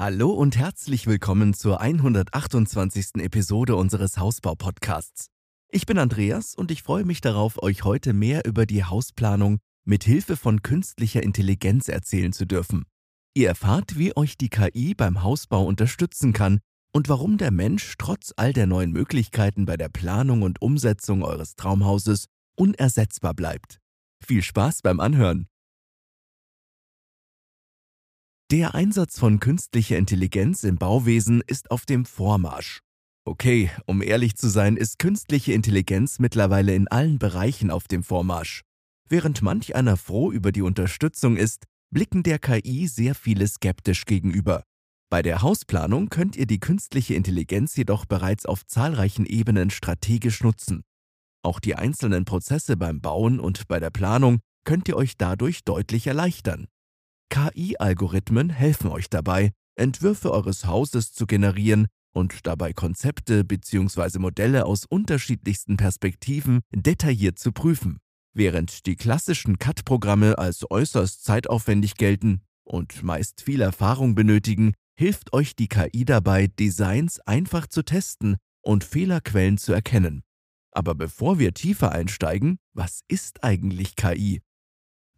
Hallo und herzlich willkommen zur 128. Episode unseres Hausbau-Podcasts. Ich bin Andreas und ich freue mich darauf, euch heute mehr über die Hausplanung mit Hilfe von künstlicher Intelligenz erzählen zu dürfen. Ihr erfahrt, wie euch die KI beim Hausbau unterstützen kann und warum der Mensch trotz all der neuen Möglichkeiten bei der Planung und Umsetzung eures Traumhauses unersetzbar bleibt. Viel Spaß beim Anhören! Der Einsatz von künstlicher Intelligenz im Bauwesen ist auf dem Vormarsch. Okay, um ehrlich zu sein, ist künstliche Intelligenz mittlerweile in allen Bereichen auf dem Vormarsch. Während manch einer froh über die Unterstützung ist, blicken der KI sehr viele skeptisch gegenüber. Bei der Hausplanung könnt ihr die künstliche Intelligenz jedoch bereits auf zahlreichen Ebenen strategisch nutzen. Auch die einzelnen Prozesse beim Bauen und bei der Planung könnt ihr euch dadurch deutlich erleichtern. KI-Algorithmen helfen euch dabei, Entwürfe eures Hauses zu generieren und dabei Konzepte bzw. Modelle aus unterschiedlichsten Perspektiven detailliert zu prüfen. Während die klassischen CAD-Programme als äußerst zeitaufwendig gelten und meist viel Erfahrung benötigen, hilft euch die KI dabei, Designs einfach zu testen und Fehlerquellen zu erkennen. Aber bevor wir tiefer einsteigen, was ist eigentlich KI?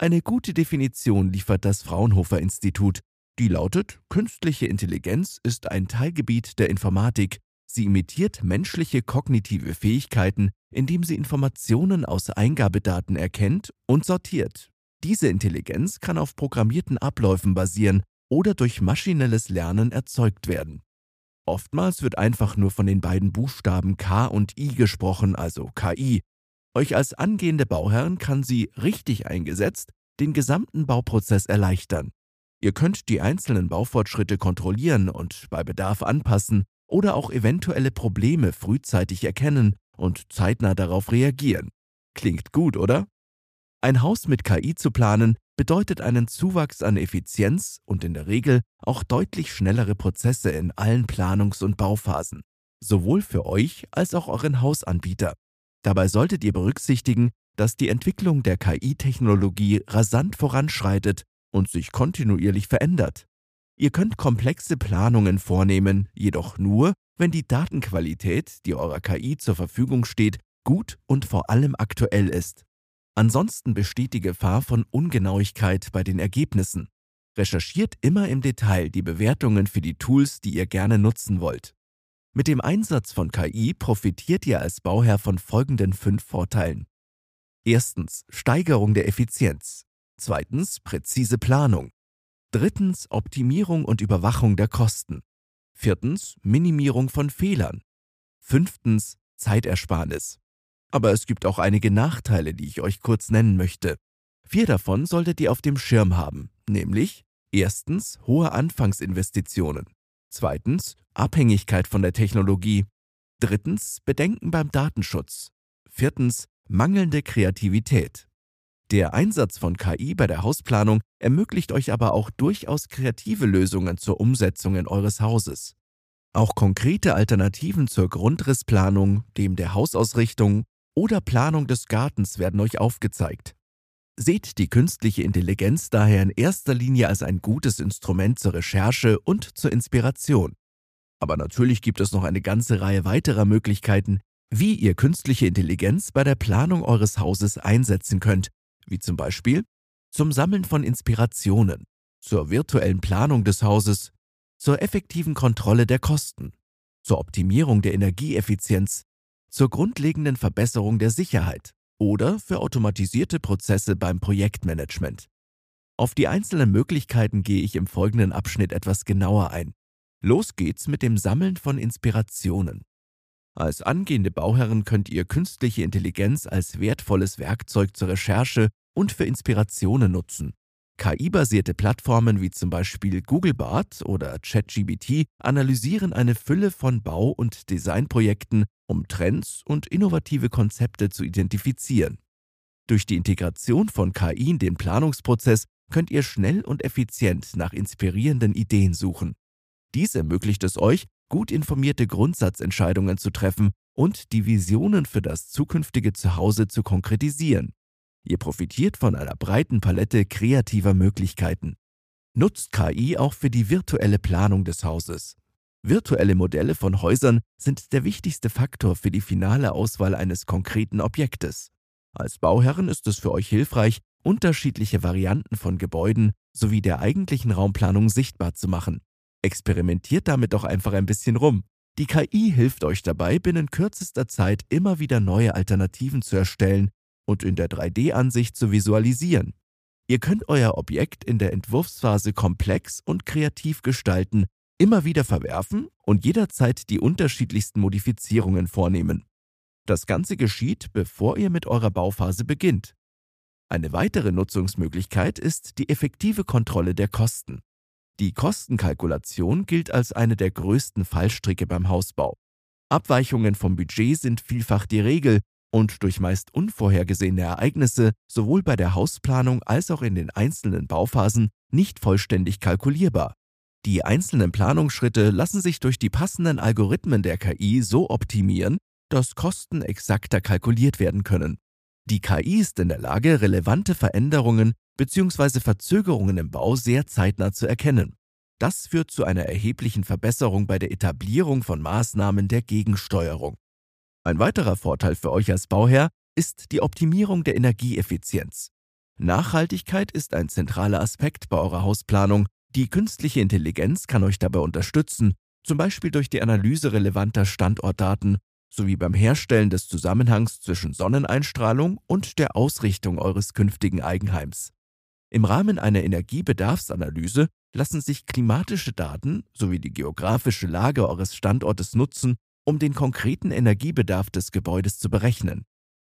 Eine gute Definition liefert das Fraunhofer Institut. Die lautet, künstliche Intelligenz ist ein Teilgebiet der Informatik. Sie imitiert menschliche kognitive Fähigkeiten, indem sie Informationen aus Eingabedaten erkennt und sortiert. Diese Intelligenz kann auf programmierten Abläufen basieren oder durch maschinelles Lernen erzeugt werden. Oftmals wird einfach nur von den beiden Buchstaben K und I gesprochen, also KI, euch als angehende Bauherren kann sie, richtig eingesetzt, den gesamten Bauprozess erleichtern. Ihr könnt die einzelnen Baufortschritte kontrollieren und bei Bedarf anpassen oder auch eventuelle Probleme frühzeitig erkennen und zeitnah darauf reagieren. Klingt gut, oder? Ein Haus mit KI zu planen bedeutet einen Zuwachs an Effizienz und in der Regel auch deutlich schnellere Prozesse in allen Planungs- und Bauphasen, sowohl für euch als auch euren Hausanbieter. Dabei solltet ihr berücksichtigen, dass die Entwicklung der KI-Technologie rasant voranschreitet und sich kontinuierlich verändert. Ihr könnt komplexe Planungen vornehmen, jedoch nur, wenn die Datenqualität, die eurer KI zur Verfügung steht, gut und vor allem aktuell ist. Ansonsten besteht die Gefahr von Ungenauigkeit bei den Ergebnissen. Recherchiert immer im Detail die Bewertungen für die Tools, die ihr gerne nutzen wollt. Mit dem Einsatz von KI profitiert ihr als Bauherr von folgenden fünf Vorteilen. Erstens Steigerung der Effizienz. Zweitens präzise Planung. Drittens Optimierung und Überwachung der Kosten. Viertens Minimierung von Fehlern. Fünftens Zeitersparnis. Aber es gibt auch einige Nachteile, die ich euch kurz nennen möchte. Vier davon solltet ihr auf dem Schirm haben, nämlich erstens hohe Anfangsinvestitionen. Zweitens Abhängigkeit von der Technologie. Drittens Bedenken beim Datenschutz. Viertens mangelnde Kreativität. Der Einsatz von KI bei der Hausplanung ermöglicht euch aber auch durchaus kreative Lösungen zur Umsetzung in eures Hauses. Auch konkrete Alternativen zur Grundrissplanung, dem der Hausausrichtung oder Planung des Gartens werden euch aufgezeigt. Seht die künstliche Intelligenz daher in erster Linie als ein gutes Instrument zur Recherche und zur Inspiration. Aber natürlich gibt es noch eine ganze Reihe weiterer Möglichkeiten, wie ihr künstliche Intelligenz bei der Planung eures Hauses einsetzen könnt, wie zum Beispiel zum Sammeln von Inspirationen, zur virtuellen Planung des Hauses, zur effektiven Kontrolle der Kosten, zur Optimierung der Energieeffizienz, zur grundlegenden Verbesserung der Sicherheit oder für automatisierte Prozesse beim Projektmanagement. Auf die einzelnen Möglichkeiten gehe ich im folgenden Abschnitt etwas genauer ein. Los geht's mit dem Sammeln von Inspirationen. Als angehende Bauherren könnt ihr künstliche Intelligenz als wertvolles Werkzeug zur Recherche und für Inspirationen nutzen. KI-basierte Plattformen wie zum Beispiel Google Bart oder ChatGBT analysieren eine Fülle von Bau- und Designprojekten, um Trends und innovative Konzepte zu identifizieren. Durch die Integration von KI in den Planungsprozess könnt ihr schnell und effizient nach inspirierenden Ideen suchen. Dies ermöglicht es euch, gut informierte Grundsatzentscheidungen zu treffen und die Visionen für das zukünftige Zuhause zu konkretisieren. Ihr profitiert von einer breiten Palette kreativer Möglichkeiten. Nutzt KI auch für die virtuelle Planung des Hauses. Virtuelle Modelle von Häusern sind der wichtigste Faktor für die finale Auswahl eines konkreten Objektes. Als Bauherren ist es für euch hilfreich, unterschiedliche Varianten von Gebäuden sowie der eigentlichen Raumplanung sichtbar zu machen. Experimentiert damit doch einfach ein bisschen rum. Die KI hilft euch dabei, binnen kürzester Zeit immer wieder neue Alternativen zu erstellen und in der 3D-Ansicht zu visualisieren. Ihr könnt euer Objekt in der Entwurfsphase komplex und kreativ gestalten immer wieder verwerfen und jederzeit die unterschiedlichsten Modifizierungen vornehmen. Das Ganze geschieht, bevor ihr mit eurer Bauphase beginnt. Eine weitere Nutzungsmöglichkeit ist die effektive Kontrolle der Kosten. Die Kostenkalkulation gilt als eine der größten Fallstricke beim Hausbau. Abweichungen vom Budget sind vielfach die Regel und durch meist unvorhergesehene Ereignisse sowohl bei der Hausplanung als auch in den einzelnen Bauphasen nicht vollständig kalkulierbar. Die einzelnen Planungsschritte lassen sich durch die passenden Algorithmen der KI so optimieren, dass Kosten exakter kalkuliert werden können. Die KI ist in der Lage, relevante Veränderungen bzw. Verzögerungen im Bau sehr zeitnah zu erkennen. Das führt zu einer erheblichen Verbesserung bei der Etablierung von Maßnahmen der Gegensteuerung. Ein weiterer Vorteil für euch als Bauherr ist die Optimierung der Energieeffizienz. Nachhaltigkeit ist ein zentraler Aspekt bei eurer Hausplanung die künstliche Intelligenz kann euch dabei unterstützen, zum Beispiel durch die Analyse relevanter Standortdaten sowie beim Herstellen des Zusammenhangs zwischen Sonneneinstrahlung und der Ausrichtung eures künftigen Eigenheims. Im Rahmen einer Energiebedarfsanalyse lassen sich klimatische Daten sowie die geografische Lage eures Standortes nutzen, um den konkreten Energiebedarf des Gebäudes zu berechnen.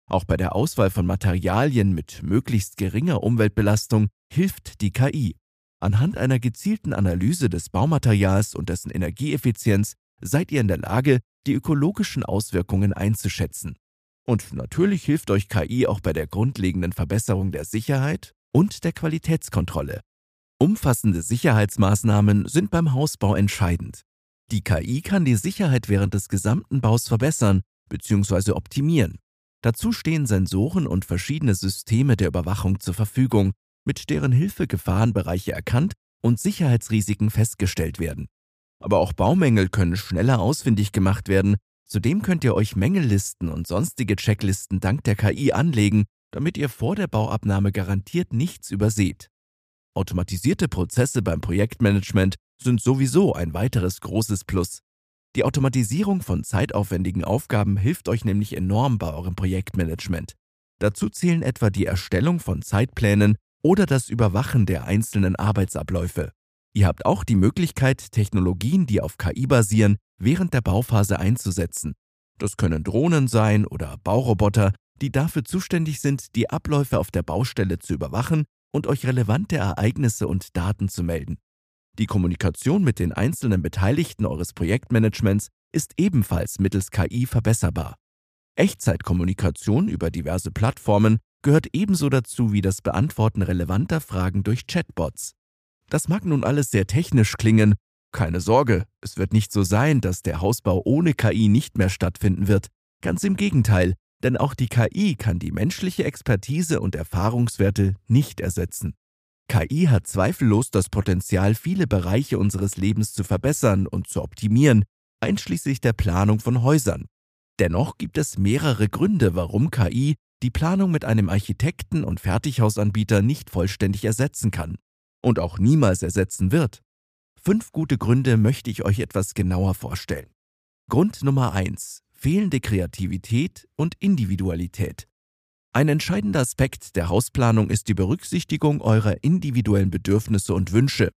Auch bei der Auswahl von Materialien mit möglichst geringer Umweltbelastung hilft die KI. Anhand einer gezielten Analyse des Baumaterials und dessen Energieeffizienz seid ihr in der Lage, die ökologischen Auswirkungen einzuschätzen. Und natürlich hilft euch KI auch bei der grundlegenden Verbesserung der Sicherheit und der Qualitätskontrolle. Umfassende Sicherheitsmaßnahmen sind beim Hausbau entscheidend. Die KI kann die Sicherheit während des gesamten Baus verbessern bzw. optimieren. Dazu stehen Sensoren und verschiedene Systeme der Überwachung zur Verfügung, mit deren Hilfe Gefahrenbereiche erkannt und Sicherheitsrisiken festgestellt werden. Aber auch Baumängel können schneller ausfindig gemacht werden. Zudem könnt ihr euch Mängellisten und sonstige Checklisten dank der KI anlegen, damit ihr vor der Bauabnahme garantiert nichts überseht. Automatisierte Prozesse beim Projektmanagement sind sowieso ein weiteres großes Plus. Die Automatisierung von zeitaufwendigen Aufgaben hilft euch nämlich enorm bei eurem Projektmanagement. Dazu zählen etwa die Erstellung von Zeitplänen oder das Überwachen der einzelnen Arbeitsabläufe. Ihr habt auch die Möglichkeit, Technologien, die auf KI basieren, während der Bauphase einzusetzen. Das können Drohnen sein oder Bauroboter, die dafür zuständig sind, die Abläufe auf der Baustelle zu überwachen und euch relevante Ereignisse und Daten zu melden. Die Kommunikation mit den einzelnen Beteiligten eures Projektmanagements ist ebenfalls mittels KI verbesserbar. Echtzeitkommunikation über diverse Plattformen gehört ebenso dazu wie das Beantworten relevanter Fragen durch Chatbots. Das mag nun alles sehr technisch klingen, keine Sorge, es wird nicht so sein, dass der Hausbau ohne KI nicht mehr stattfinden wird. Ganz im Gegenteil, denn auch die KI kann die menschliche Expertise und Erfahrungswerte nicht ersetzen. KI hat zweifellos das Potenzial, viele Bereiche unseres Lebens zu verbessern und zu optimieren, einschließlich der Planung von Häusern. Dennoch gibt es mehrere Gründe, warum KI die Planung mit einem Architekten und Fertighausanbieter nicht vollständig ersetzen kann und auch niemals ersetzen wird. Fünf gute Gründe möchte ich euch etwas genauer vorstellen. Grund Nummer eins: Fehlende Kreativität und Individualität. Ein entscheidender Aspekt der Hausplanung ist die Berücksichtigung eurer individuellen Bedürfnisse und Wünsche.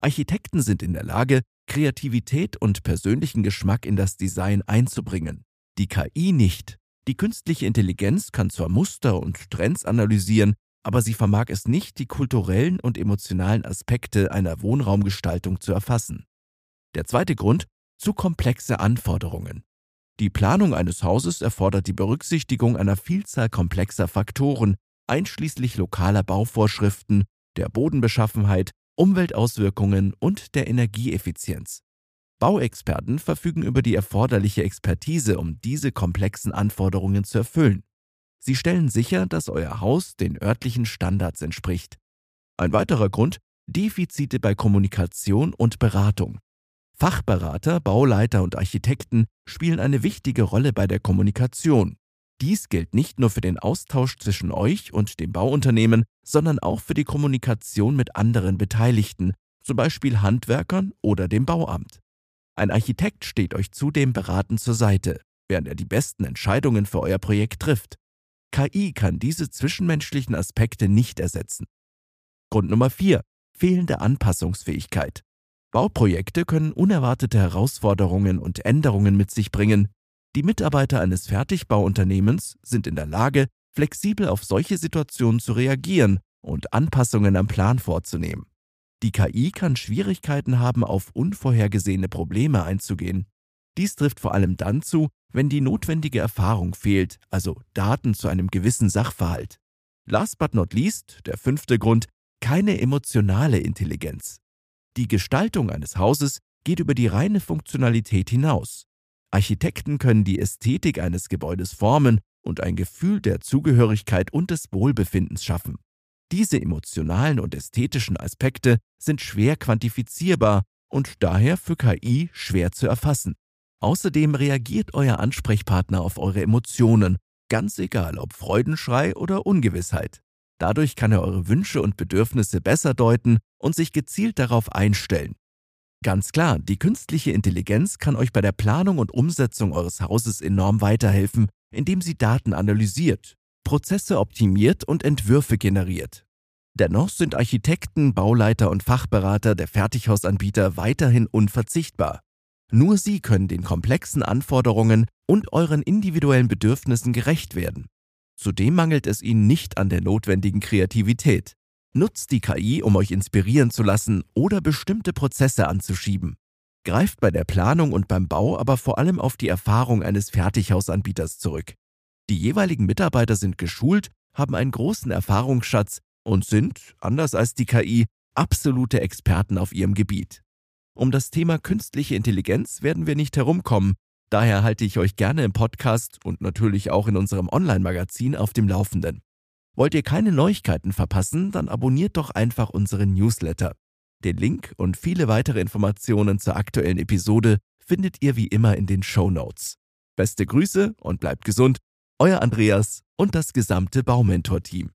Architekten sind in der Lage, Kreativität und persönlichen Geschmack in das Design einzubringen, die KI nicht. Die künstliche Intelligenz kann zwar Muster und Trends analysieren, aber sie vermag es nicht, die kulturellen und emotionalen Aspekte einer Wohnraumgestaltung zu erfassen. Der zweite Grund, zu komplexe Anforderungen. Die Planung eines Hauses erfordert die Berücksichtigung einer Vielzahl komplexer Faktoren, einschließlich lokaler Bauvorschriften, der Bodenbeschaffenheit, Umweltauswirkungen und der Energieeffizienz. Bauexperten verfügen über die erforderliche Expertise, um diese komplexen Anforderungen zu erfüllen. Sie stellen sicher, dass euer Haus den örtlichen Standards entspricht. Ein weiterer Grund, Defizite bei Kommunikation und Beratung. Fachberater, Bauleiter und Architekten spielen eine wichtige Rolle bei der Kommunikation. Dies gilt nicht nur für den Austausch zwischen euch und dem Bauunternehmen, sondern auch für die Kommunikation mit anderen Beteiligten, zum Beispiel Handwerkern oder dem Bauamt. Ein Architekt steht euch zudem beratend zur Seite, während er die besten Entscheidungen für euer Projekt trifft. KI kann diese zwischenmenschlichen Aspekte nicht ersetzen. Grund Nummer 4. Fehlende Anpassungsfähigkeit. Bauprojekte können unerwartete Herausforderungen und Änderungen mit sich bringen. Die Mitarbeiter eines Fertigbauunternehmens sind in der Lage, flexibel auf solche Situationen zu reagieren und Anpassungen am Plan vorzunehmen. Die KI kann Schwierigkeiten haben, auf unvorhergesehene Probleme einzugehen. Dies trifft vor allem dann zu, wenn die notwendige Erfahrung fehlt, also Daten zu einem gewissen Sachverhalt. Last but not least, der fünfte Grund, keine emotionale Intelligenz. Die Gestaltung eines Hauses geht über die reine Funktionalität hinaus. Architekten können die Ästhetik eines Gebäudes formen und ein Gefühl der Zugehörigkeit und des Wohlbefindens schaffen. Diese emotionalen und ästhetischen Aspekte sind schwer quantifizierbar und daher für KI schwer zu erfassen. Außerdem reagiert euer Ansprechpartner auf eure Emotionen, ganz egal ob Freudenschrei oder Ungewissheit. Dadurch kann er eure Wünsche und Bedürfnisse besser deuten und sich gezielt darauf einstellen. Ganz klar, die künstliche Intelligenz kann euch bei der Planung und Umsetzung eures Hauses enorm weiterhelfen, indem sie Daten analysiert, Prozesse optimiert und Entwürfe generiert. Dennoch sind Architekten, Bauleiter und Fachberater der Fertighausanbieter weiterhin unverzichtbar. Nur sie können den komplexen Anforderungen und euren individuellen Bedürfnissen gerecht werden. Zudem mangelt es ihnen nicht an der notwendigen Kreativität. Nutzt die KI, um euch inspirieren zu lassen oder bestimmte Prozesse anzuschieben. Greift bei der Planung und beim Bau aber vor allem auf die Erfahrung eines Fertighausanbieters zurück. Die jeweiligen Mitarbeiter sind geschult, haben einen großen Erfahrungsschatz und sind, anders als die KI, absolute Experten auf ihrem Gebiet. Um das Thema künstliche Intelligenz werden wir nicht herumkommen, daher halte ich euch gerne im Podcast und natürlich auch in unserem Online-Magazin auf dem Laufenden. Wollt ihr keine Neuigkeiten verpassen, dann abonniert doch einfach unseren Newsletter. Den Link und viele weitere Informationen zur aktuellen Episode findet ihr wie immer in den Show Notes. Beste Grüße und bleibt gesund, euer Andreas und das gesamte Baumentor-Team.